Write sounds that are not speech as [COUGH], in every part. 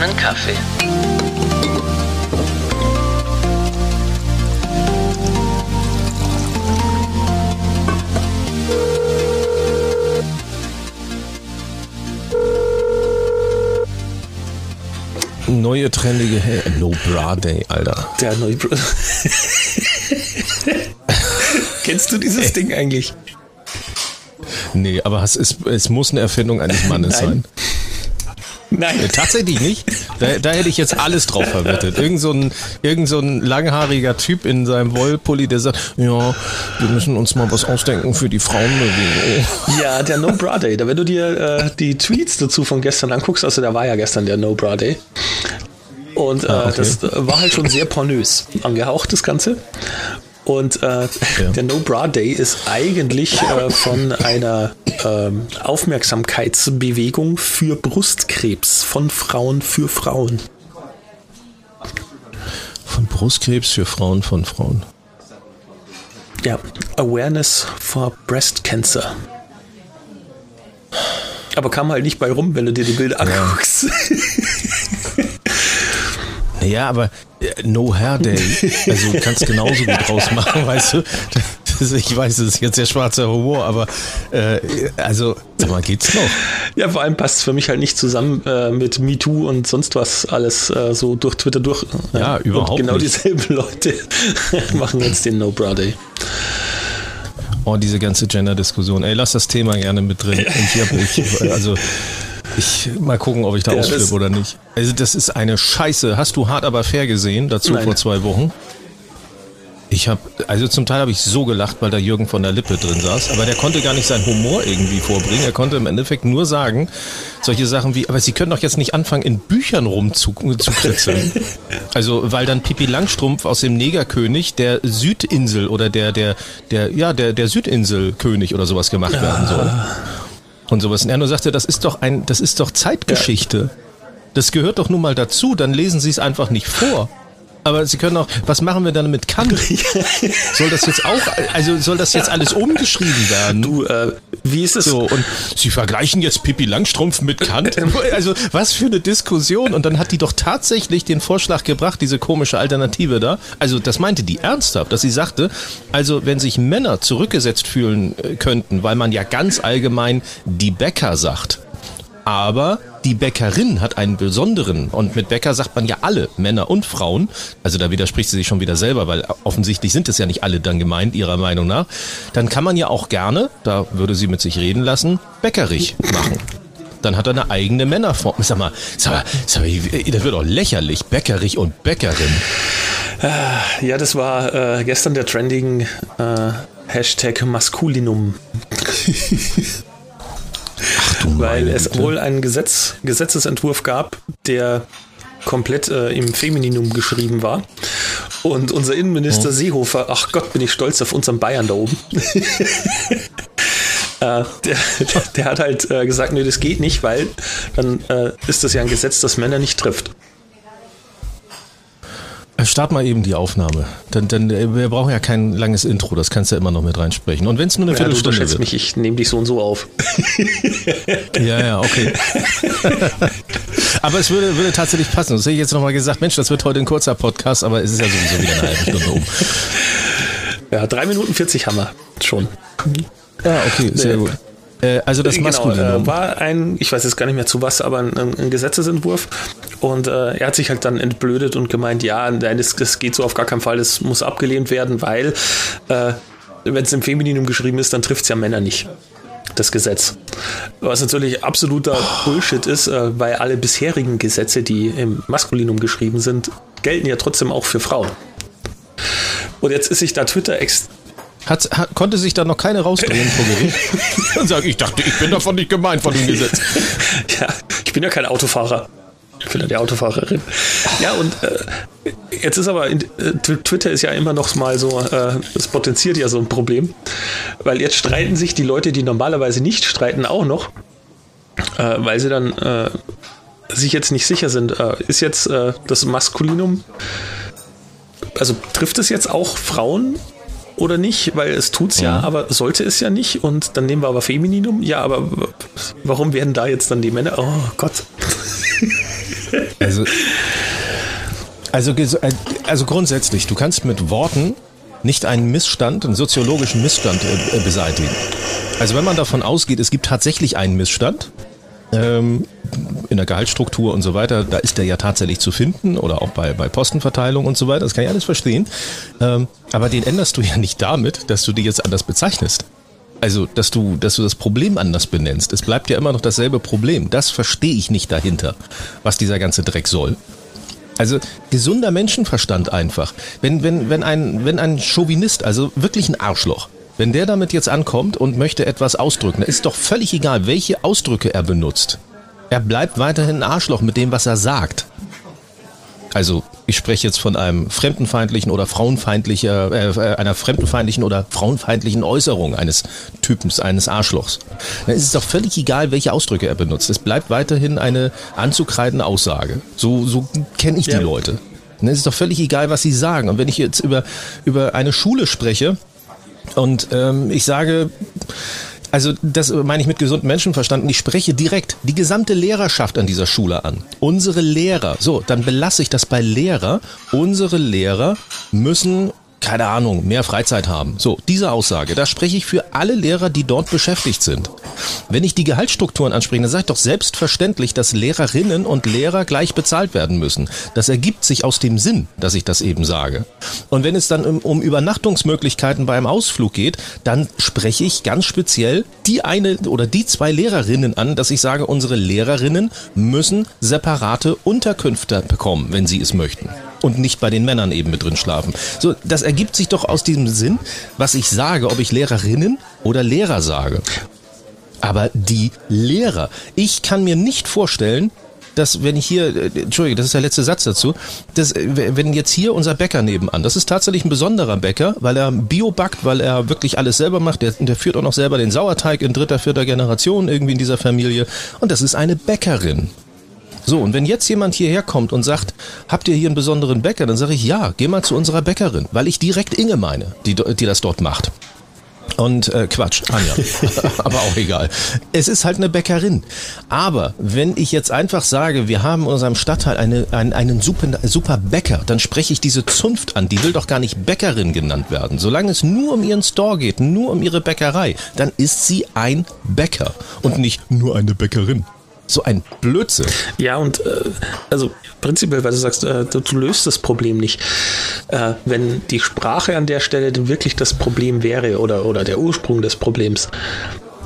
nen Kaffee? Neue trendige Hey, No Bra Day, Alter. Der neue. Br [LAUGHS] Kennst du dieses Ding eigentlich? Nee, aber es, ist, es muss eine Erfindung eines Mannes sein. Nein. Äh, Tatsächlich nicht. Da, da hätte ich jetzt alles drauf verwettet. Irgend so, ein, irgend so ein langhaariger Typ in seinem Wollpulli, der sagt, ja, wir müssen uns mal was ausdenken für die Frauenbewegung. Ja, der No Bra Day. Da, wenn du dir äh, die Tweets dazu von gestern anguckst, also da war ja gestern der No Bra Day. Und äh, Ah, okay. das war halt schon sehr pornös angehaucht, das Ganze. Und äh, der No Bra Day ist eigentlich äh, von einer ähm, Aufmerksamkeitsbewegung für Brustkrebs von Frauen für Frauen. Von Brustkrebs für Frauen von Frauen. Ja, Awareness for Breast Cancer. Aber kam halt nicht bei rum, wenn du dir die Bilder anguckst. [LAUGHS] Ja, aber äh, No Hair Day, also du kannst genauso gut draus machen, weißt du? Das, ich weiß, das ist jetzt sehr schwarzer Humor, aber äh, also, sag mal, geht's noch? Ja, vor allem passt es für mich halt nicht zusammen äh, mit MeToo und sonst was alles äh, so durch Twitter durch. Ja, überhaupt Und genau nicht. dieselben Leute [LAUGHS] machen jetzt den No Bra Day. Oh, diese ganze Gender-Diskussion. Ey, lass das Thema gerne mit drin. Und hier hab ich, also, ich mal gucken, ob ich da Ja, ausflippe oder nicht. Also, das ist eine Scheiße. Hast du hart aber fair gesehen? Dazu Nein. vor zwei Wochen. Ich habe, also zum Teil habe ich so gelacht, weil da Jürgen von der Lippe drin saß, aber der konnte gar nicht seinen Humor irgendwie vorbringen. Er konnte im Endeffekt nur sagen, solche Sachen wie, aber Sie können doch jetzt nicht anfangen, in Büchern rumzukritzeln. [LAUGHS] also, weil dann Pipi Langstrumpf aus dem Negerkönig der Südinsel oder der, der, der, ja, der, der Südinselkönig oder sowas gemacht werden soll. Und sowas. Und er nur sagte, das ist doch ein, das ist doch Zeitgeschichte. Das gehört doch nun mal dazu, dann lesen Sie es einfach nicht vor. Aber Sie können auch, was machen wir dann mit Kant? [LAUGHS] Soll das jetzt auch, also soll das jetzt alles umgeschrieben werden? Du, äh, wie ist es? So, und Sie vergleichen jetzt Pippi Langstrumpf mit Kant? Also, was für eine Diskussion. Und dann hat die doch tatsächlich den Vorschlag gebracht, diese komische Alternative da. Also, das meinte die ernsthaft, dass sie sagte, also, wenn sich Männer zurückgesetzt fühlen äh, könnten, weil man ja ganz allgemein die Bäcker sagt, aber die Bäckerin hat einen besonderen, und mit Bäcker sagt man ja alle, Männer und Frauen, also da widerspricht sie sich schon wieder selber, weil offensichtlich sind es ja nicht alle dann gemeint, ihrer Meinung nach, dann kann man ja auch gerne, da würde sie mit sich reden lassen, bäckerig machen. Dann hat er eine eigene Männerform. Sag mal, sag mal, sag mal das wird doch lächerlich, bäckerig und Bäckerin. Ja, das war äh, gestern der trending äh, Hashtag Maskulinum. [LAUGHS] Weil es Güte. wohl einen Gesetz, Gesetzesentwurf gab, der komplett äh, im Femininum geschrieben war. Und unser Innenminister Seehofer, ach Gott, bin ich stolz auf unseren Bayern da oben. [LAUGHS] äh, der, der hat halt äh, gesagt, nee, das geht nicht, weil dann äh, ist das ja ein Gesetz, das Männer nicht trifft. Start mal eben die Aufnahme. Dann, dann, äh, wir brauchen ja kein langes Intro, das kannst du ja immer noch mit reinsprechen. Und wenn es nur eine Ja, du Viertelstunde unterschätzt wird. mich, ich nehme dich so und so auf. [LAUGHS] Ja, ja, okay. [LAUGHS] aber es würde, würde tatsächlich passen. Das hätte ich jetzt nochmal gesagt, Mensch, das wird heute ein kurzer Podcast, aber es ist ja sowieso wieder eine halbe Stunde um. Ja, 3 Minuten 40 haben wir schon. Ja, okay, sehr Nee. gut. Äh, also das Genau, Maskulinum. äh, war ein, ich weiß jetzt gar nicht mehr zu was, aber ein, ein Gesetzesentwurf. Und äh, er hat sich halt dann entblödet und gemeint, ja, nein, das, das geht so auf gar keinen Fall, das muss abgelehnt werden, weil äh, wenn es im Femininum geschrieben ist, dann trifft es ja Männer nicht. Das Gesetz. Was natürlich absoluter Bullshit ist, äh, weil alle bisherigen Gesetze, die im Maskulinum geschrieben sind, gelten ja trotzdem auch für Frauen. Und jetzt ist sich da Twitter ex Hat, hat, konnte sich da noch keine rausdrehen vor Gericht? [LAUGHS] Und sagen, ich dachte, ich bin davon nicht gemeint von dem Gesetz. [LAUGHS] Ja, ich bin ja kein Autofahrer. Ich bin ja die Autofahrerin. Ja, und äh, jetzt ist aber, in, äh, Twitter ist ja immer noch mal so, äh, das potenziert ja so ein Problem, weil jetzt streiten sich die Leute, die normalerweise nicht streiten, auch noch, äh, weil sie dann äh, sich jetzt nicht sicher sind, äh, ist jetzt äh, das Maskulinum, also trifft es jetzt auch Frauen oder nicht, weil es tut's ja, Ja. aber sollte es ja nicht und dann nehmen wir aber Femininum. Ja, aber warum werden da jetzt dann die Männer? Oh Gott. [LAUGHS] Also, also, äh, also grundsätzlich, du kannst mit Worten nicht einen Missstand, einen soziologischen Missstand äh, äh, beseitigen. Also wenn man davon ausgeht, es gibt tatsächlich einen Missstand, ähm, in der Gehaltsstruktur und so weiter, da ist der ja tatsächlich zu finden oder auch bei, bei Postenverteilung und so weiter, das kann ich alles verstehen. Ähm, aber den änderst du ja nicht damit, dass du die jetzt anders bezeichnest. Also, dass du, dass du das Problem anders benennst. Es bleibt ja immer noch dasselbe Problem. Das verstehe ich nicht dahinter, was dieser ganze Dreck soll. Also gesunder Menschenverstand einfach. Wenn, wenn, wenn, ein, wenn ein Chauvinist, also wirklich ein Arschloch, wenn der damit jetzt ankommt und möchte etwas ausdrücken, ist doch völlig egal, welche Ausdrücke er benutzt. Er bleibt weiterhin ein Arschloch mit dem, was er sagt. Also ich spreche jetzt von einem fremdenfeindlichen oder frauenfeindlicher, äh, einer fremdenfeindlichen oder frauenfeindlichen Äußerung eines Typens, eines Arschlochs. Dann ist es doch völlig egal, welche Ausdrücke er benutzt. Es bleibt weiterhin eine anzukreidende Aussage. So, so kenne ich ja. die Leute. Dann ist es doch völlig egal, was sie sagen. Und wenn ich jetzt über, über eine Schule spreche und ähm, ich sage, also das meine ich mit gesundem Menschenverstand. Ich spreche direkt die gesamte Lehrerschaft an dieser Schule an. Unsere Lehrer. So, dann belasse ich das bei Lehrer. Unsere Lehrer müssen keine Ahnung, mehr Freizeit haben. So, diese Aussage, da spreche ich für alle Lehrer, die dort beschäftigt sind. Wenn ich die Gehaltsstrukturen anspreche, dann sage ich doch selbstverständlich, dass Lehrerinnen und Lehrer gleich bezahlt werden müssen. Das ergibt sich aus dem Sinn, dass ich das eben sage. Und wenn es dann um, um Übernachtungsmöglichkeiten beim Ausflug geht, dann spreche ich ganz speziell die eine oder die zwei Lehrerinnen an, dass ich sage, unsere Lehrerinnen müssen separate Unterkünfte bekommen, wenn sie es möchten und nicht bei den Männern eben mit drin schlafen. So, das ergibt sich doch aus diesem Sinn, was ich sage, ob ich Lehrerinnen oder Lehrer sage. Aber die Lehrer, ich kann mir nicht vorstellen, dass wenn ich hier, äh, Entschuldige, das ist der letzte Satz dazu, dass, äh, wenn jetzt hier unser Bäcker nebenan, das ist tatsächlich ein besonderer Bäcker, weil er Bio backt, weil er wirklich alles selber macht, der, der führt auch noch selber den Sauerteig in dritter, vierter Generation irgendwie in dieser Familie und das ist eine Bäckerin. So, und wenn jetzt jemand hierher kommt und sagt, habt ihr hier einen besonderen Bäcker, dann sage ich, ja, geh mal zu unserer Bäckerin, weil ich direkt Inge meine, die, die das dort macht. Und äh, Quatsch, Anja. [LAUGHS] Aber auch egal. Es ist halt eine Bäckerin. Aber wenn ich jetzt einfach sage, wir haben in unserem Stadtteil eine, einen, einen super, super Bäcker, dann spreche ich diese Zunft an. Die will doch gar nicht Bäckerin genannt werden. Solange es nur um ihren Store geht, nur um ihre Bäckerei, dann ist sie ein Bäcker und nicht nur eine Bäckerin. So ein Blödsinn. Ja, und äh, also prinzipiell, weil du sagst, äh, du, du, löst das Problem nicht. Äh, wenn die Sprache an der Stelle denn wirklich das Problem wäre oder, oder der Ursprung des Problems,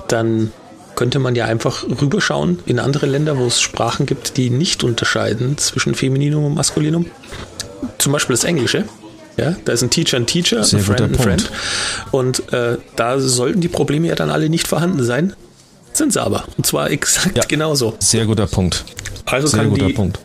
dann könnte man ja einfach rüberschauen in andere Länder, wo es Sprachen gibt, die nicht unterscheiden zwischen Femininum und Maskulinum. Zum Beispiel das Englische. Ja, da ist ein Teacher ein Teacher, Sehr ein Friend ein Friend. Und äh, da sollten die Probleme ja dann alle nicht vorhanden sein, sind sie aber. Und zwar exakt ja, genauso. Sehr guter Punkt. Also sehr guter Punkt.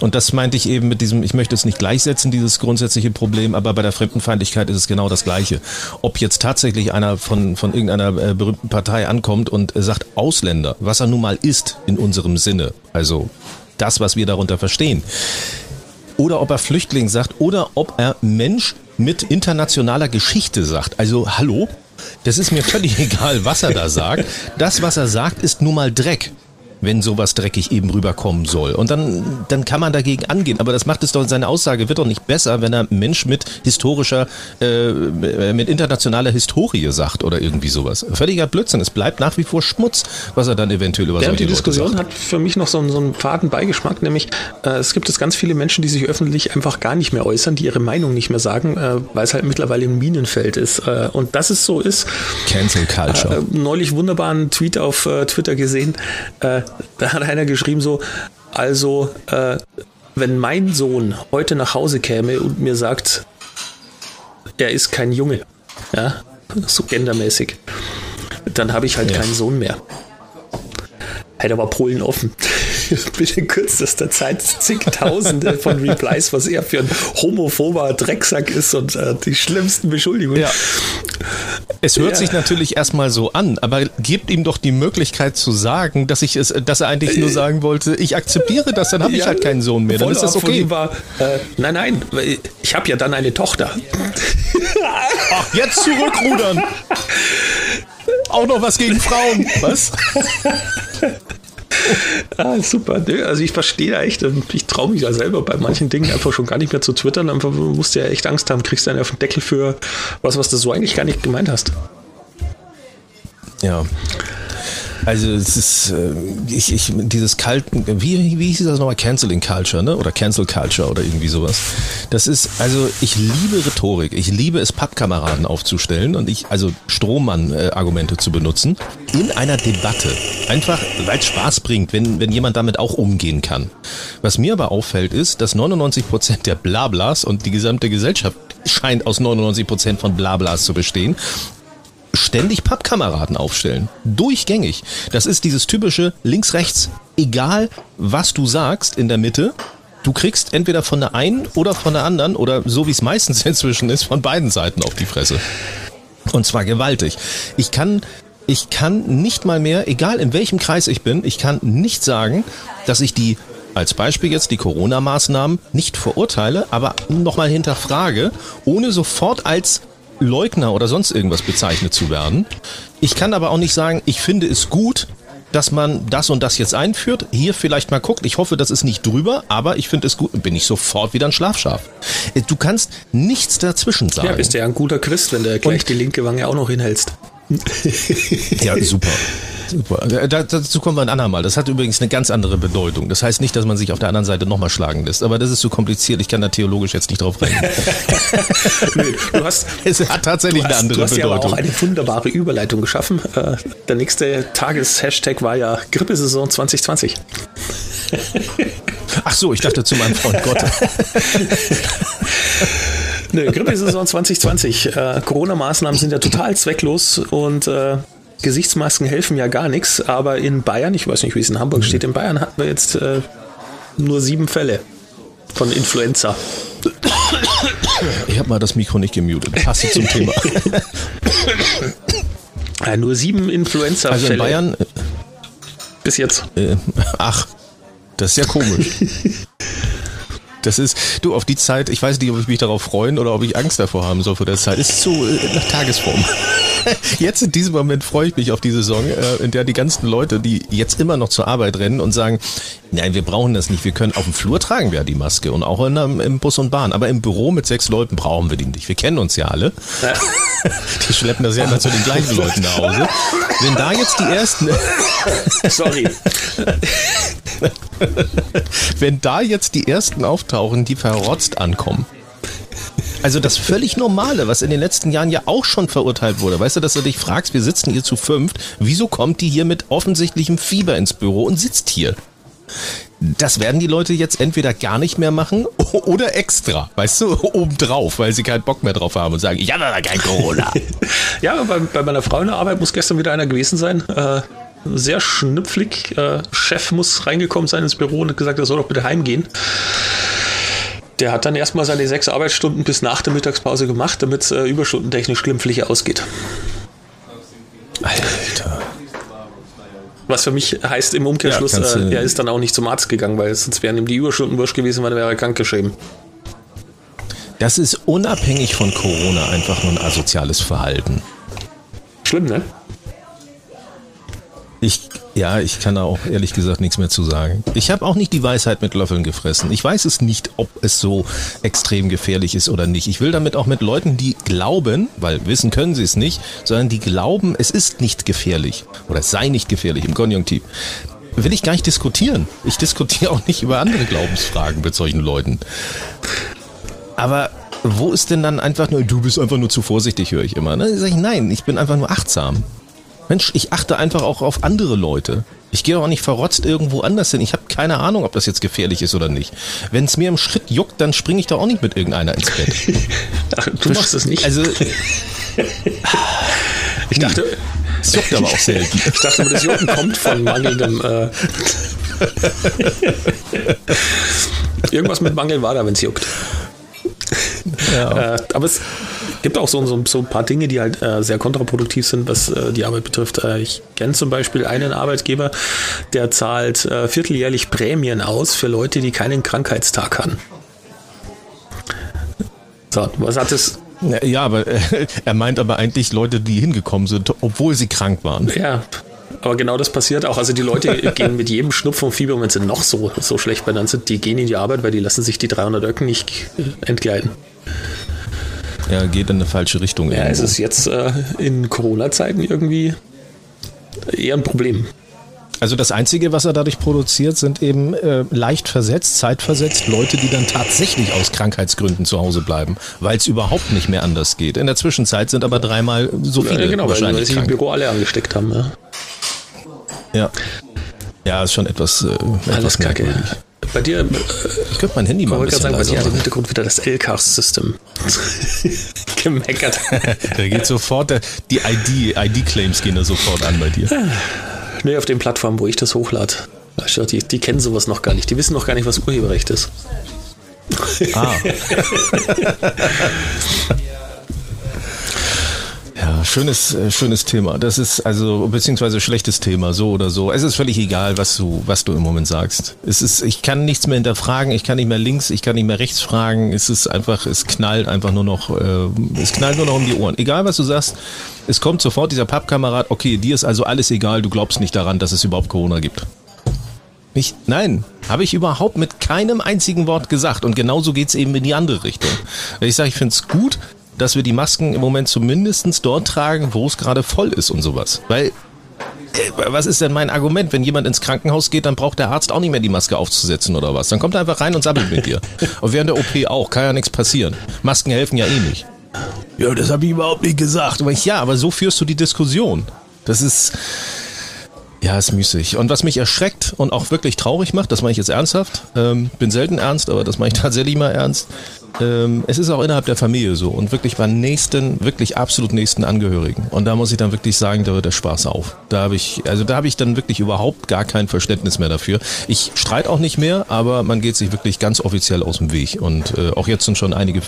Und das meinte ich eben mit diesem, ich möchte es nicht gleichsetzen, dieses grundsätzliche Problem, aber bei der Fremdenfeindlichkeit ist es genau das Gleiche. Ob jetzt tatsächlich einer von, von irgendeiner äh, berühmten Partei ankommt und sagt Ausländer, was er nun mal ist in unserem Sinne, also das, was wir darunter verstehen, oder ob er Flüchtling sagt, oder ob er Mensch mit internationaler Geschichte sagt. Also hallo, das ist mir völlig [LAUGHS] egal, was er da sagt. Das, was er sagt, ist nun mal Dreck wenn sowas dreckig eben rüberkommen soll. Und dann, dann kann man dagegen angehen. Aber das macht es doch, seine Aussage wird doch nicht besser, wenn er Mensch mit historischer, äh, mit internationaler Historie sagt oder irgendwie sowas. Völliger Blödsinn. Es bleibt nach wie vor Schmutz, was er dann eventuell über ja, solche die Diskussion sagt. hat für mich noch so, einen, so einen faden Beigeschmack, nämlich äh, es gibt jetzt ganz viele Menschen, die sich öffentlich einfach gar nicht mehr äußern, die ihre Meinung nicht mehr sagen, äh, weil es halt mittlerweile ein Minenfeld ist. Äh, und dass es so ist. Cancel Culture. Äh, neulich wunderbaren Tweet auf äh, Twitter gesehen da hat einer geschrieben so, also äh, wenn mein Sohn heute nach Hause käme und mir sagt, er ist kein Junge, ja, so gendermäßig, dann habe ich halt ja. keinen Sohn mehr. Hätte aber Polen offen. [LAUGHS] binnen kürzester Zeit zigtausende von Replies, was er für ein homophober Drecksack ist und äh, die schlimmsten Beschuldigungen. Ja. Es hört ja. sich natürlich erstmal so an, aber gebt ihm doch die Möglichkeit zu sagen, dass ich es, dass er eigentlich nur sagen wollte, ich akzeptiere das, dann habe ich halt keinen Sohn mehr. Dann ist das okay. War, äh, nein, nein, ich habe ja dann eine Tochter. Ach, jetzt zurückrudern. Auch noch was gegen Frauen. Was? [LAUGHS] [LAUGHS] ah, super. Also ich verstehe da echt, ich traue mich ja selber bei manchen Dingen einfach schon gar nicht mehr zu twittern. Einfach musst du ja echt Angst haben, kriegst du einen auf den Deckel für was, was du so eigentlich gar nicht gemeint hast. Ja. Also es ist, äh, ich, ich, dieses kalten, wie, wie hieß das nochmal? Canceling Culture, ne? Oder Cancel Culture oder irgendwie sowas. Das ist, also ich liebe Rhetorik. Ich liebe es, Pappkameraden aufzustellen und ich, also Strohmann-Argumente zu benutzen in einer Debatte. Einfach, weil es Spaß bringt, wenn, wenn jemand damit auch umgehen kann. Was mir aber auffällt, ist, dass 99 Prozent der Blablas und die gesamte Gesellschaft scheint aus 99 Prozent von Blablas zu bestehen ständig Pappkameraden aufstellen. Durchgängig. Das ist dieses typische links-rechts. Egal, was du sagst in der Mitte, du kriegst entweder von der einen oder von der anderen oder so wie es meistens [LAUGHS] inzwischen ist, von beiden Seiten auf die Fresse. Und zwar gewaltig. Ich kann, ich kann nicht mal mehr, egal in welchem Kreis ich bin, ich kann nicht sagen, dass ich die als Beispiel jetzt die Corona-Maßnahmen nicht verurteile, aber nochmal hinterfrage, ohne sofort als Leugner oder sonst irgendwas bezeichnet zu werden. Ich kann aber auch nicht sagen, ich finde es gut, dass man das und das jetzt einführt. Hier vielleicht mal guckt. Ich hoffe, das ist nicht drüber, aber ich finde es gut. Bin ich sofort wieder ein Schlafschaf. Äh, du kannst nichts dazwischen sagen. Ja, bist ja ein guter Christ, wenn du gleich und die linke Wange auch noch hinhältst. [LAUGHS] ja, super. Super. Äh, dazu kommen wir ein andermal. Das hat übrigens eine ganz andere Bedeutung. Das heißt nicht, dass man sich auf der anderen Seite nochmal schlagen lässt. Aber das ist zu kompliziert. Ich kann da theologisch jetzt nicht drauf rein. [LAUGHS] nee, du hast, es hat tatsächlich hast, eine andere du hast Bedeutung. Du hast ja auch eine wunderbare Überleitung geschaffen. Äh, der nächste Tageshashtag war ja Grippesaison 2020. Ach so, ich dachte zu meinem Freund Gott. [LAUGHS] Nö, Grippesaison 2020. Äh, Corona-Maßnahmen sind ja total zwecklos und äh, Gesichtsmasken helfen ja gar nichts, aber in Bayern, ich weiß nicht, wie es in Hamburg steht, in Bayern hatten wir jetzt äh, nur sieben Fälle von Influenza. Ich habe mal das Mikro nicht gemutet. Passt zum Thema. ja, nur sieben Influenza-Fälle. Also in Bayern. Äh, Bis jetzt. Äh, ach, das ist ja komisch. [LAUGHS] Das ist, du, auf die Zeit, ich weiß nicht, ob ich mich darauf freuen oder ob ich Angst davor haben soll vor der Zeit. Ist so äh, nach Tagesform. [LAUGHS] Jetzt in diesem Moment freue ich mich auf die Saison, äh, in der die ganzen Leute, die jetzt immer noch zur Arbeit rennen und sagen, nein, wir brauchen das nicht. Wir können auf dem Flur tragen wir die Maske und auch in, im Bus und Bahn. Aber im Büro mit sechs Leuten brauchen wir die nicht. Wir kennen uns ja alle. [LAUGHS] Die schleppen das ja immer zu den gleichen Leuten nach Hause. Wenn da jetzt die ersten. [LAUGHS] Sorry. Wenn da jetzt die ersten auftauchen, die verrotzt ankommen. Also das völlig Normale, was in den letzten Jahren ja auch schon verurteilt wurde. Weißt du, dass du dich fragst, wir sitzen hier zu fünft, wieso kommt die hier mit offensichtlichem Fieber ins Büro und sitzt hier? Das werden die Leute jetzt entweder gar nicht mehr machen [LAUGHS] oder extra, weißt du, [LAUGHS] obendrauf, weil sie keinen Bock mehr drauf haben und sagen, ich habe aber kein Corona. [LAUGHS] ja, bei, bei, meiner Frau in der Arbeit muss gestern wieder einer gewesen sein. Äh, sehr schnüpflig. Äh, Chef muss reingekommen sein ins Büro und hat gesagt, er soll doch bitte heimgehen. Der hat dann erstmal seine sechs Arbeitsstunden bis nach der Mittagspause gemacht, damit es äh, überstundentechnisch glimpflich ausgeht. Alter. Was für mich heißt im Umkehrschluss, ja, äh, er ist dann auch nicht zum Arzt gegangen, weil sonst wären ihm die Überstunden wurscht gewesen, weil er wäre krank geschrieben. Das ist unabhängig von Corona einfach nur ein asoziales Verhalten. Schlimm, ne? Ich, ja, ich kann da auch ehrlich gesagt nichts mehr zu sagen. Ich habe auch nicht die Weisheit mit Löffeln gefressen. Ich weiß es nicht, ob es so extrem gefährlich ist oder nicht. Ich will damit auch mit Leuten, die glauben, weil wissen können sie es nicht, sondern die glauben, es ist nicht gefährlich oder es sei nicht gefährlich im Konjunktiv. Will ich gar nicht diskutieren. Ich diskutiere auch nicht über andere Glaubensfragen mit solchen Leuten. Aber wo ist denn dann einfach nur, du bist einfach nur zu vorsichtig, höre ich immer. Ne? Sag ich, nein, ich bin einfach nur achtsam. Mensch, ich achte einfach auch auf andere Leute. Ich gehe auch nicht verrotzt irgendwo anders hin. Ich habe keine Ahnung, ob das jetzt gefährlich ist oder nicht. Wenn es mir im Schritt juckt, dann springe ich doch auch nicht mit irgendeiner ins Bett. [LAUGHS] Ach, du machst es nicht. Also, [LAUGHS] ich dachte, es juckt aber auch selten. [LAUGHS] Ich dachte, das Jucken kommt von mangelndem. Äh Irgendwas mit Mangel war da, wenn es juckt. Ja. Äh, aber es gibt auch so, so, so, ein paar Dinge, die halt äh, sehr kontraproduktiv sind, was äh, die Arbeit betrifft. Äh, ich kenne zum Beispiel einen Arbeitgeber, der zahlt äh, vierteljährlich Prämien aus für Leute, die keinen Krankheitstag haben. So, was hat es ja, aber äh, er meint aber eigentlich Leute, die hingekommen sind, obwohl sie krank waren. Ja, aber genau das passiert auch. Also die Leute [LAUGHS] gehen mit jedem Schnupfen und Fieber, wenn sie noch so, so schlecht benannt sind, die gehen in die Arbeit, weil die lassen sich die 300 Öcken nicht entgleiten. Ja, geht in eine falsche Richtung. Ja, irgendwo. es ist jetzt äh, in Corona-Zeiten irgendwie eher ein Problem. Also das Einzige, was er dadurch produziert, sind eben äh, leicht versetzt, zeitversetzt Leute, die dann tatsächlich aus Krankheitsgründen zu Hause bleiben, weil es überhaupt nicht mehr anders geht. In der Zwischenzeit sind aber dreimal so viele ja, genau, wahrscheinlich weil, sich im Büro alle angesteckt haben. Ja, ja, ja ist schon etwas, äh, Alles kacke. Bei dir, äh, ich könnte mein Handy mal ein bisschen sagen, bei dir hat im Hintergrund wieder das LCAS-System [LAUGHS] gemeckert. [LAUGHS] da geht sofort, die ID-Claims ID gehen da sofort an bei dir. [LAUGHS] Nee, auf den Plattformen, wo ich das hochlade. Die, die kennen sowas noch gar nicht. Die wissen noch gar nicht, was Urheberrecht ist. Ah. Schönes, äh, schönes Thema. Das ist also, beziehungsweise schlechtes Thema, so oder so. Es ist völlig egal, was du, was du im Moment sagst. Es ist, ich kann nichts mehr hinterfragen, ich kann nicht mehr links, ich kann nicht mehr rechts fragen. Es ist einfach, es knallt einfach nur noch, äh, es knallt nur noch um die Ohren. Egal, was du sagst, es kommt sofort dieser Pappkamerad, okay, dir ist also alles egal, du glaubst nicht daran, dass es überhaupt Corona gibt. Ich, nein, habe ich überhaupt mit keinem einzigen Wort gesagt. Und genauso geht es eben in die andere Richtung. Ich sage, ich finde es gut, dass wir die Masken im Moment zumindest dort tragen, wo es gerade voll ist und sowas. Weil, äh, was ist denn mein Argument? Wenn jemand ins Krankenhaus geht, dann braucht der Arzt auch nicht mehr die Maske aufzusetzen oder was. Dann kommt er einfach rein und sammelt mit dir. Und während der OP auch, kann ja nichts passieren. Masken helfen ja eh nicht. Ja, das habe ich überhaupt nicht gesagt. Aber ich, ja, aber so führst du die Diskussion. Das ist, ja, ist müßig. Und was mich erschreckt und auch wirklich traurig macht, das mache ich jetzt ernsthaft, ähm, bin selten ernst, aber das mache ich [LAUGHS] tatsächlich mal ernst. Ähm, es ist auch innerhalb der Familie so und wirklich bei nächsten, wirklich absolut nächsten Angehörigen. Und da muss ich dann wirklich sagen, da hört der Spaß auf. Da habe ich, also da habe ich dann wirklich überhaupt gar kein Verständnis mehr dafür. Ich streite auch nicht mehr, aber man geht sich wirklich ganz offiziell aus dem Weg. Und äh, auch jetzt sind schon einige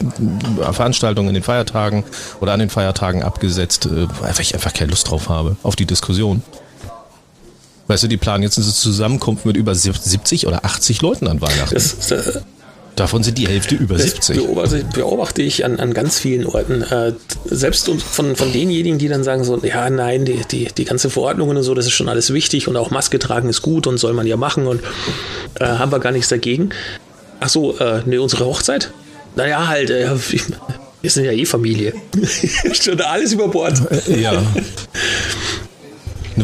Veranstaltungen in den Feiertagen oder an den Feiertagen abgesetzt, äh, weil ich einfach keine Lust drauf habe, auf die Diskussion. Weißt du, die planen jetzt eine Zusammenkunft mit über 70 oder 80 Leuten an Weihnachten. Das, äh, Davon sind die Hälfte über das 70. Beobachte, beobachte ich an, an ganz vielen Orten. Äh, selbst von, von denjenigen, die dann sagen so, ja, nein, die, die, die ganze Verordnungen und so, das ist schon alles wichtig und auch Maske tragen ist gut und soll man ja machen und äh, haben wir gar nichts dagegen. Ach so, äh, ne, unsere Hochzeit? Naja, halt, äh, [LAUGHS] wir sind ja eh Familie. [LAUGHS] schon alles über Bord. ja. [LAUGHS]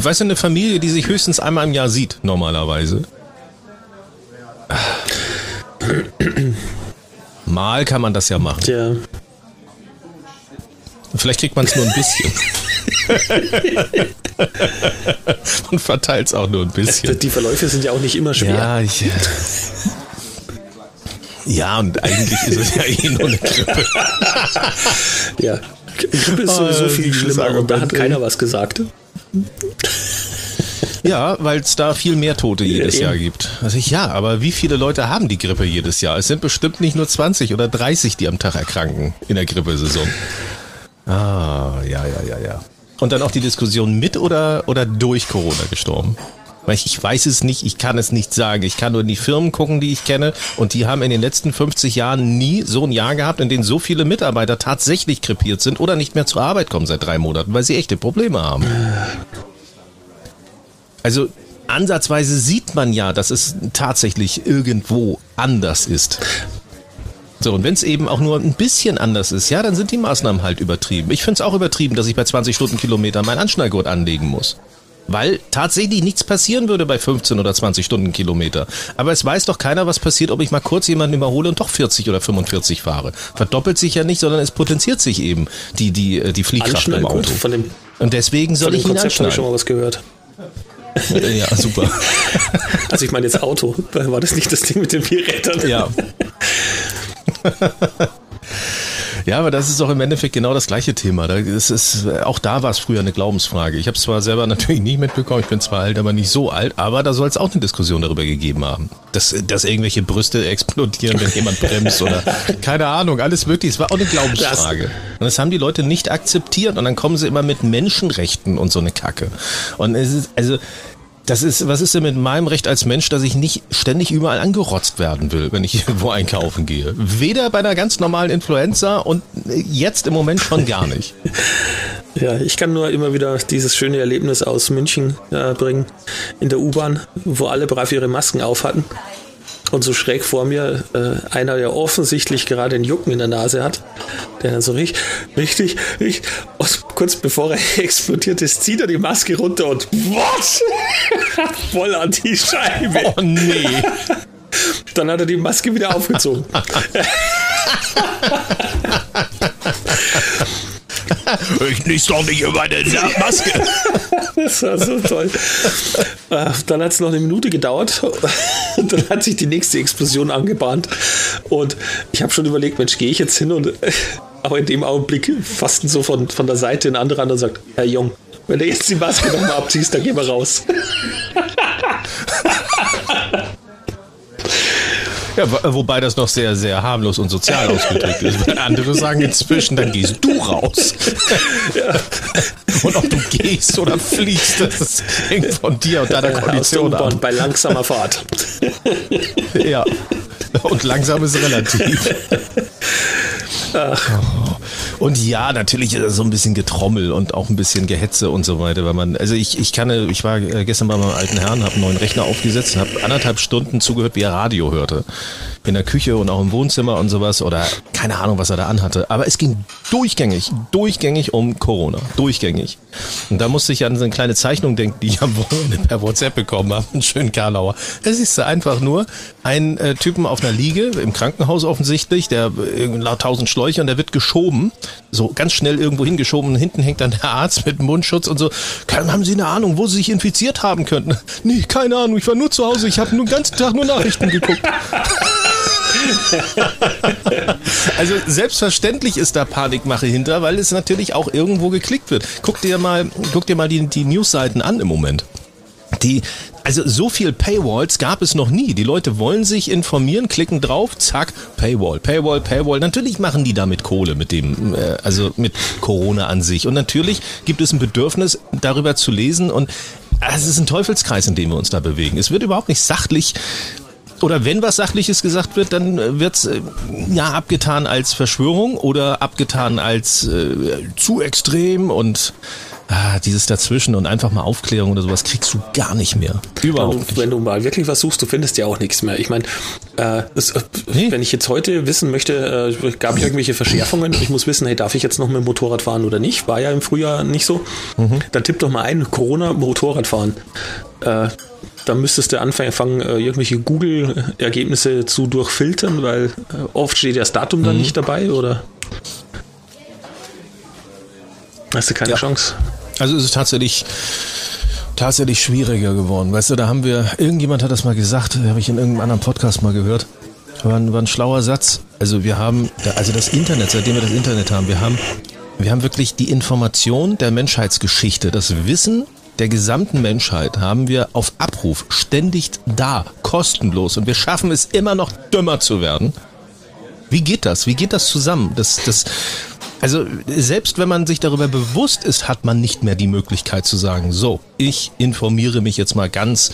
Weißt du, eine Familie, die sich höchstens einmal im Jahr sieht, normalerweise. Mal kann man das ja machen. Ja. Vielleicht kriegt man es nur ein bisschen. und verteilt es auch nur ein bisschen. Die Verläufe sind ja auch nicht immer schwer. Ja, ich, ja und eigentlich ist es ja eh nur eine Grippe. ja, Grippe ist sowieso viel schlimmer und da hat keiner was gesagt. Ja, weil es da viel mehr Tote jedes ja, Jahr gibt. Also ich, ja, aber wie viele Leute haben die Grippe jedes Jahr? Es sind bestimmt nicht nur 20 oder 30, die am Tag erkranken in der Grippesaison. Ah, ja, ja, ja, ja. Und dann auch die Diskussion mit oder, oder durch Corona gestorben. Weil ich, ich weiß es nicht, ich kann es nicht sagen. Ich kann nur in die Firmen gucken, die ich kenne. Und die haben in den letzten 50 Jahren nie so ein Jahr gehabt, in dem so viele Mitarbeiter tatsächlich krepiert sind oder nicht mehr zur Arbeit kommen seit drei Monaten, weil sie echte Probleme haben. Also ansatzweise sieht man ja, dass es tatsächlich irgendwo anders ist. So, und wenn es eben auch nur ein bisschen anders ist, ja, dann sind die Maßnahmen halt übertrieben. Ich finde es auch übertrieben, dass ich bei 20 Stundenkilometern meinen Anschnallgurt anlegen muss. Weil tatsächlich nichts passieren würde bei 15 oder 20 Stundenkilometer. Aber es weiß doch keiner, was passiert, ob ich mal kurz jemanden überhole und doch 40 oder 45 fahre. Verdoppelt sich ja nicht, sondern es potenziert sich eben die, die, äh, die Fliehkraft im Auto. Von dem, und deswegen soll ich ihn Konzept habe ich schon mal was gehört. Ja, super. [LAUGHS] Also ich meine jetzt Auto. War das nicht das Ding mit den vier Rädern? Ja. [LAUGHS] Ja, aber das ist doch im Endeffekt genau das gleiche Thema. Das ist, auch da war es früher eine Glaubensfrage. Ich habe es zwar selber [LAUGHS] natürlich nicht mitbekommen, ich bin zwar alt, aber nicht so alt, aber da soll es auch eine Diskussion darüber gegeben haben. Dass, dass irgendwelche Brüste explodieren, wenn jemand bremst oder [LAUGHS] keine Ahnung, alles wirklich. Es war auch eine Glaubensfrage. Und das haben die Leute nicht akzeptiert und dann kommen sie immer mit Menschenrechten und so eine Kacke. Und es ist, also das ist, was ist denn mit meinem Recht als Mensch, dass ich nicht ständig überall angerotzt werden will, wenn ich [LAUGHS] irgendwo einkaufen gehe? Weder bei einer ganz normalen Influenza und jetzt im Moment schon gar nicht. [LAUGHS] Ja, ich kann nur immer wieder dieses schöne Erlebnis aus München äh, bringen, in der U-Bahn, wo alle brav ihre Masken auf Und so schräg vor mir äh, einer, der offensichtlich gerade einen Jucken in der Nase hat, der dann so richtig, richtig, richtig kurz bevor er [LAUGHS] explodiert ist, zieht er die Maske runter und was? [LAUGHS] Voll an die Scheibe. Oh nee. Dann hat er die Maske wieder aufgezogen. ich nies doch nicht über eine Maske. Das war so toll. Äh, dann hat es noch eine Minute gedauert [LAUGHS] dann hat sich die nächste Explosion angebahnt. Und ich habe schon überlegt, Mensch, gehe ich jetzt hin und [LAUGHS] aber in dem Augenblick fast so von, von der Seite ein anderer an und sagt, Herr Jung, wenn du jetzt die Maske nochmal abziehst, dann gehen wir raus. Ja, wobei das noch sehr, sehr harmlos und sozial ausgedrückt ist. Weil andere sagen inzwischen, dann gehst du raus. [LAUGHS] Ja. [LAUGHS] Und ob du gehst oder fliegst, das hängt von dir und deiner Kondition ab. Bei langsamer Fahrt. Ja. Und langsam ist relativ. [LAUGHS] Und ja, natürlich ist das so ein bisschen Getrommel und auch ein bisschen Gehetze und so weiter, weil man, also ich, ich kann, ich war gestern bei meinem alten Herrn, habe einen neuen Rechner aufgesetzt, habe anderthalb Stunden zugehört, wie er Radio hörte. In der Küche und auch im Wohnzimmer und sowas oder keine Ahnung, was er da anhatte. Aber es ging durchgängig, durchgängig um Corona. Durchgängig. Und da musste ich an so eine kleine Zeichnung denken, die ich am Wochenende per WhatsApp bekommen habe. Einen schönen Karlauer. Es ist einfach nur ein äh, Typen auf einer Liege, im Krankenhaus offensichtlich, der äh, laut tausend Schläuche und der wird geschoben. So ganz schnell irgendwo hingeschoben. Und hinten hängt dann der Arzt mit Mundschutz und so. Haben Sie eine Ahnung, wo Sie sich infiziert haben könnten? Nee, keine Ahnung. Ich war nur zu Hause. Ich habe den ganzen Tag nur Nachrichten geguckt. [LAUGHS] [LAUGHS] also selbstverständlich ist da Panikmache hinter, weil es natürlich auch irgendwo geklickt wird. Guck dir mal, guck dir mal die, die Newsseiten an im Moment. Die, also so viel Paywalls gab es noch nie. Die Leute wollen sich informieren, klicken drauf, zack, Paywall, Paywall, Paywall. Natürlich machen die damit Kohle mit dem, äh, also mit Corona an sich. Und natürlich gibt es ein Bedürfnis, darüber zu lesen. Und es ist ein Teufelskreis, in dem wir uns da bewegen. Es wird überhaupt nicht sachlich oder wenn was Sachliches gesagt wird, dann äh, wird's äh, ja abgetan als Verschwörung oder abgetan als äh, zu extrem und ah, dieses dazwischen und einfach mal Aufklärung oder sowas kriegst du gar nicht mehr. Überhaupt nicht. Wenn du mal wirklich was suchst, du findest ja auch nichts mehr. Ich meine, äh, äh, nee. wenn ich jetzt heute wissen möchte, äh, gab es irgendwelche Verschärfungen, ich muss wissen, hey, darf ich jetzt noch mit dem Motorrad fahren oder nicht? War ja im Frühjahr nicht so. Mhm. Dann tipp doch mal ein, Corona Motorradfahren. Äh, da müsstest du anfangen, äh, irgendwelche Google-Ergebnisse zu durchfiltern, weil äh, oft steht das Datum mhm. dann nicht dabei, oder? Hast du keine ja. Chance? Also es ist tatsächlich tatsächlich schwieriger geworden. Weißt du, da haben wir, irgendjemand hat das mal gesagt, habe ich in irgendeinem anderen Podcast mal gehört. War ein, war ein schlauer Satz. Also wir haben, also das Internet, seitdem wir das Internet haben, wir haben, wir haben wirklich die Information der Menschheitsgeschichte, das Wissen der gesamten Menschheit haben wir auf Abruf ständig da, kostenlos und wir schaffen es immer noch dümmer zu werden. Wie geht das? Wie geht das zusammen? Das, das, also selbst wenn man sich darüber bewusst ist, hat man nicht mehr die Möglichkeit zu sagen, so, ich informiere mich jetzt mal ganz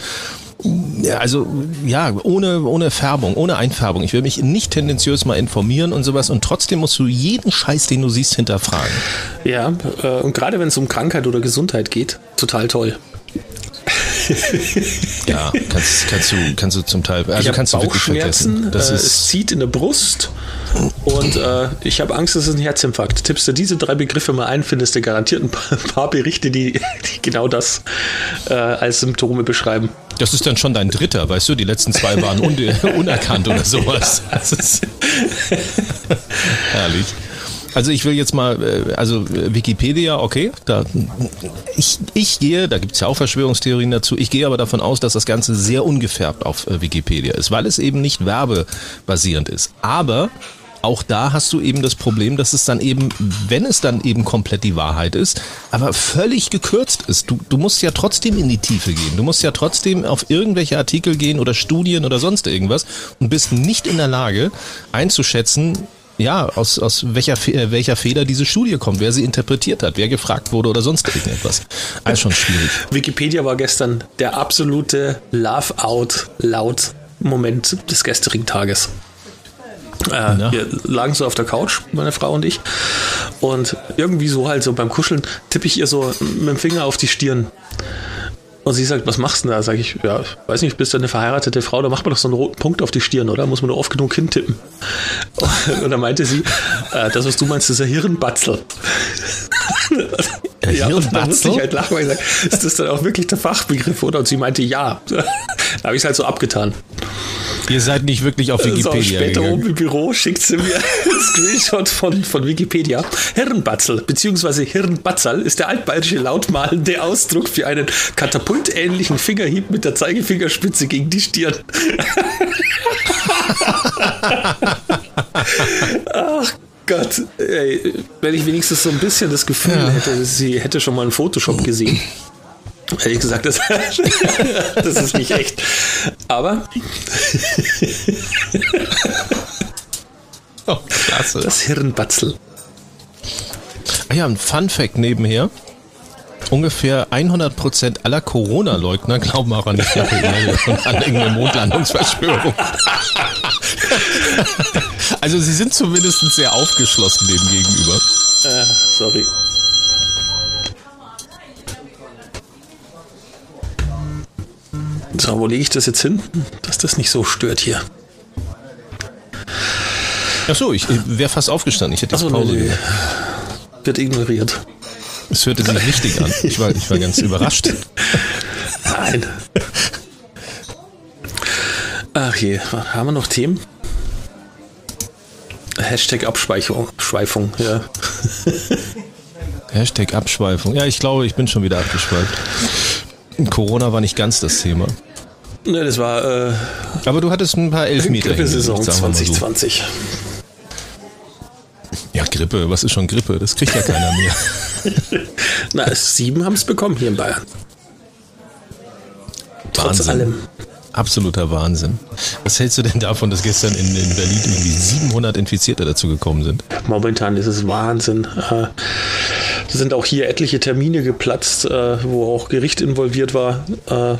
also ja, ohne, ohne Färbung, ohne Einfärbung. Ich will mich nicht tendenziös mal informieren und sowas und trotzdem musst du jeden Scheiß, den du siehst, hinterfragen. Ja, äh, und gerade wenn es um Krankheit oder Gesundheit geht, total toll. [LAUGHS] ja, kannst, kannst, du, kannst du zum Teil, also kannst du wirklich vergessen. Das äh, ist es zieht in der Brust und äh, ich habe Angst, es ist ein Herzinfarkt. Tippst du diese drei Begriffe mal ein, findest du garantiert ein paar Berichte, die, die genau das äh, als Symptome beschreiben. Das ist dann schon dein dritter, weißt du? Die letzten zwei waren un [LAUGHS] unerkannt oder sowas. Das ist [LAUGHS] herrlich. Also ich will jetzt mal, äh, also Wikipedia, okay, da, ich, ich gehe, da gibt es ja auch Verschwörungstheorien dazu, ich gehe aber davon aus, dass das Ganze sehr ungefärbt auf äh, Wikipedia ist, weil es eben nicht werbebasierend ist. Aber auch da hast du eben das Problem, dass es dann eben, wenn es dann eben komplett die Wahrheit ist, aber völlig gekürzt ist. Du, du musst ja trotzdem in die Tiefe gehen. Du musst ja trotzdem auf irgendwelche Artikel gehen oder Studien oder sonst irgendwas und bist nicht in der Lage einzuschätzen, ja, aus, aus welcher, äh, welcher Feder diese Studie kommt, wer sie interpretiert hat, wer gefragt wurde oder sonst irgendetwas. Alles schon schwierig. [LAUGHS] Wikipedia war gestern der absolute Love-Out-Laut-Moment des gestrigen Tages. Äh, wir lagen so auf der Couch, meine Frau und ich. Und irgendwie so halt so beim Kuscheln tippe ich ihr so mit dem Finger auf die Stirn. Und sie sagt, was machst du denn da? Sag ich, ja, weiß nicht, bist du eine verheiratete Frau, da macht man doch so einen roten Punkt auf die Stirn, oder? Muss man nur oft genug hintippen. [LAUGHS] Und dann meinte sie, äh, das, was du meinst, ist ein Hirnbatzel. [LAUGHS] ja, und dann musste ich halt lachen, weil ich sage, ist das dann auch wirklich der Fachbegriff, oder? Und sie meinte, ja. [LAUGHS] da habe ich es halt so abgetan. Ihr seid nicht wirklich auf Wikipedia. So, später gegangen. oben im Büro schickt sie mir [LAUGHS] ein Screenshot von, von Wikipedia. Hirnbatzel bzw. Hirnbatzal ist der altbayerische lautmalende Ausdruck für einen katapultähnlichen Fingerhieb mit der Zeigefingerspitze gegen die Stirn. [LAUGHS] Ach Gott, ey, wenn ich wenigstens so ein bisschen das Gefühl ja. hätte, sie hätte schon mal einen Photoshop gesehen. Ehrlich gesagt, das, [LAUGHS] das ist nicht echt. Aber. oh, klasse. Das Hirnbatzel. Ah ja, ein Fun Fact nebenher. Ungefähr 100% aller Corona-Leugner glauben auch an die und an irgendeine Mondlandungsverschwörung. also sie sind zumindest sehr aufgeschlossen dem gegenüber. Äh, sorry. So, wo lege ich das jetzt hin, dass das nicht so stört hier? Achso, ich, ich wäre fast aufgestanden. Ich hätte jetzt Pause nee, Wird ignoriert. Es hörte sich richtig an. Ich war, ich war ganz [LAUGHS] überrascht. Nein. Ach je, haben wir noch Themen? Hashtag Abschweifung, Schweifung, ja. Hashtag Abschweifung. Ja, ich glaube, ich bin schon wieder abgeschweift. Corona war nicht ganz das Thema. Ne, das war. Äh, Aber du hattest ein paar Elfmeter. Grippe-Saison 2020. Ja, Grippe, was ist schon Grippe? Das kriegt ja keiner mehr. [LAUGHS] Na, sieben haben es bekommen hier in Bayern. Trotz Wahnsinn. allem. Absoluter Wahnsinn. Was hältst du denn davon, dass gestern in, in Berlin irgendwie 700 Infizierte dazu gekommen sind? Momentan ist es Wahnsinn. Äh, sind auch hier etliche Termine geplatzt, äh, wo auch Gericht involviert war. Äh,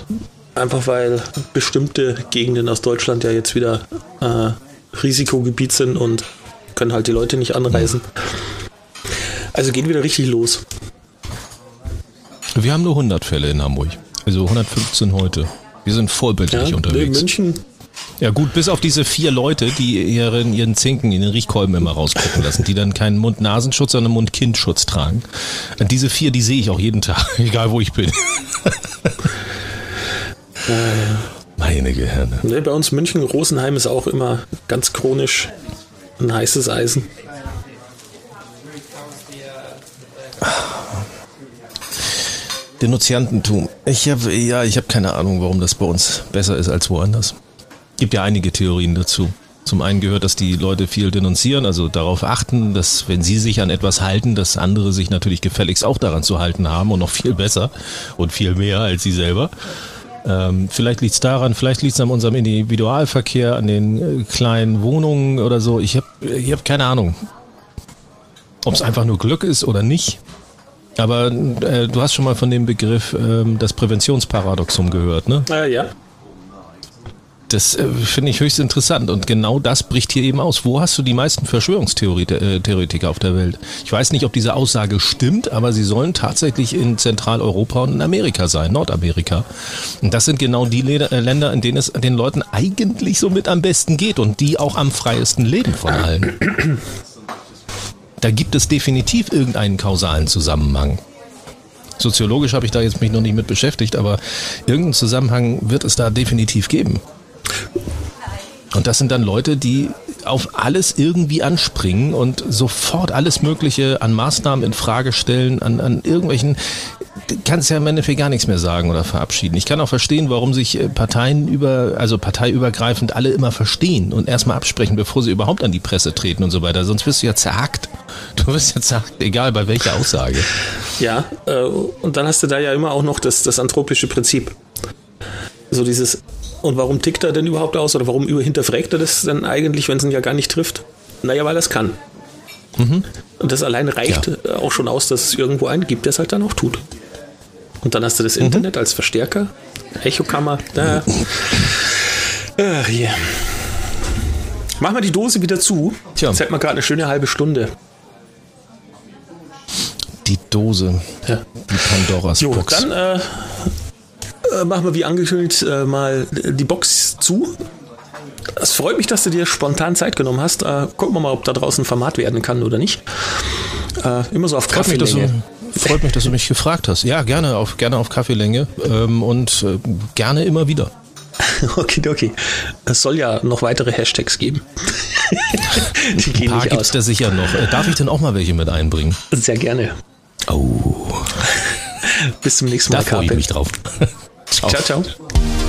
einfach weil bestimmte Gegenden aus Deutschland ja jetzt wieder äh, Risikogebiet sind und können halt die Leute nicht anreisen. Also geht wieder richtig los. Wir haben nur 100 Fälle in Hamburg. Also 115 heute. Wir sind vorbildlich ja, unterwegs. In München. Ja gut, bis auf diese vier Leute, die ihren, ihren Zinken in den Riechkolben immer rausgucken lassen, die dann keinen Mund-Nasenschutz, sondern Mund-Kind-Schutz tragen. Diese vier, die sehe ich auch jeden Tag, [LAUGHS] egal wo ich bin. Meine Gehirne. Nee, bei uns München, Rosenheim ist auch immer ganz chronisch ein heißes Eisen. Denunziantentum. Ich habe ja, ich habe keine Ahnung, warum das bei uns besser ist als woanders. Gibt ja einige Theorien dazu. Zum einen gehört, dass die Leute viel denunzieren, also darauf achten, dass wenn sie sich an etwas halten, dass andere sich natürlich gefälligst auch daran zu halten haben und noch viel besser und viel mehr als sie selber. Ähm, vielleicht liegt es daran, vielleicht liegt es an unserem Individualverkehr, an den äh, kleinen Wohnungen oder so. Ich habe ich hab keine Ahnung, ob es einfach nur Glück ist oder nicht. Aber äh, du hast schon mal von dem Begriff ähm, das Präventionsparadoxum gehört, ne? Äh, ja. Das äh, finde ich höchst interessant und genau das bricht hier eben aus. Wo hast du die meisten Verschwörungstheoretiker äh, auf der Welt? Ich weiß nicht, ob diese Aussage stimmt, aber sie sollen tatsächlich in Zentraleuropa und in Amerika sein, Nordamerika. Und das sind genau die äh, Länder, in denen es den Leuten eigentlich so mit am besten geht und die auch am freiesten leben von allen. Da gibt es definitiv irgendeinen kausalen Zusammenhang. Soziologisch habe ich da jetzt mich noch nicht mit beschäftigt, aber irgendeinen Zusammenhang wird es da definitiv geben. Und das sind dann Leute, die auf alles irgendwie anspringen und sofort alles Mögliche an Maßnahmen in Frage stellen, an, an irgendwelchen, kannst ja im Endeffekt gar nichts mehr sagen oder verabschieden. Ich kann auch verstehen, warum sich äh, Parteien über, also parteiübergreifend alle immer verstehen und erstmal absprechen, bevor sie überhaupt an die Presse treten und so weiter. Sonst wirst du ja zerhackt. Du wirst ja zerhackt, egal bei welcher Aussage. Ja, äh, und dann hast du da ja immer auch noch das, das anthropische Prinzip. So dieses, und warum tickt er denn überhaupt aus oder warum hinterfragt er das denn eigentlich, wenn es ihn ja gar nicht trifft? Naja, weil er es kann. Mhm. Und das allein reicht ja. auch schon aus, dass es irgendwo einen gibt, der es halt dann auch tut. Und dann hast du das mhm. Internet als Verstärker, Echokammer, da. Ach je. Mach mal die Dose wieder zu. Tja. Jetzt hätten wir gerade eine schöne halbe Stunde. Die Dose. Ja. Die Pandoras Jo, Box. dann äh, äh, machen wir wie angekündigt äh, mal die Box zu. Es freut mich, dass du dir spontan Zeit genommen hast. Äh, gucken wir mal, ob da draußen ein Format werden kann oder nicht. Äh, immer so auf Kaffeelänge. freut mich, dass du mich gefragt hast. Ja, gerne auf, gerne auf Kaffeelänge ähm, und äh, gerne immer wieder. [LAUGHS] Okidoki. Es soll ja noch weitere Hashtags geben. [LAUGHS] die gehen Ein paar nicht gibt's aus. da sicher noch. Äh, darf ich denn auch mal welche mit einbringen? Sehr gerne. Oh, [LAUGHS] Bis zum nächsten da Mal, freue ich mich drauf. Tchau, tchau.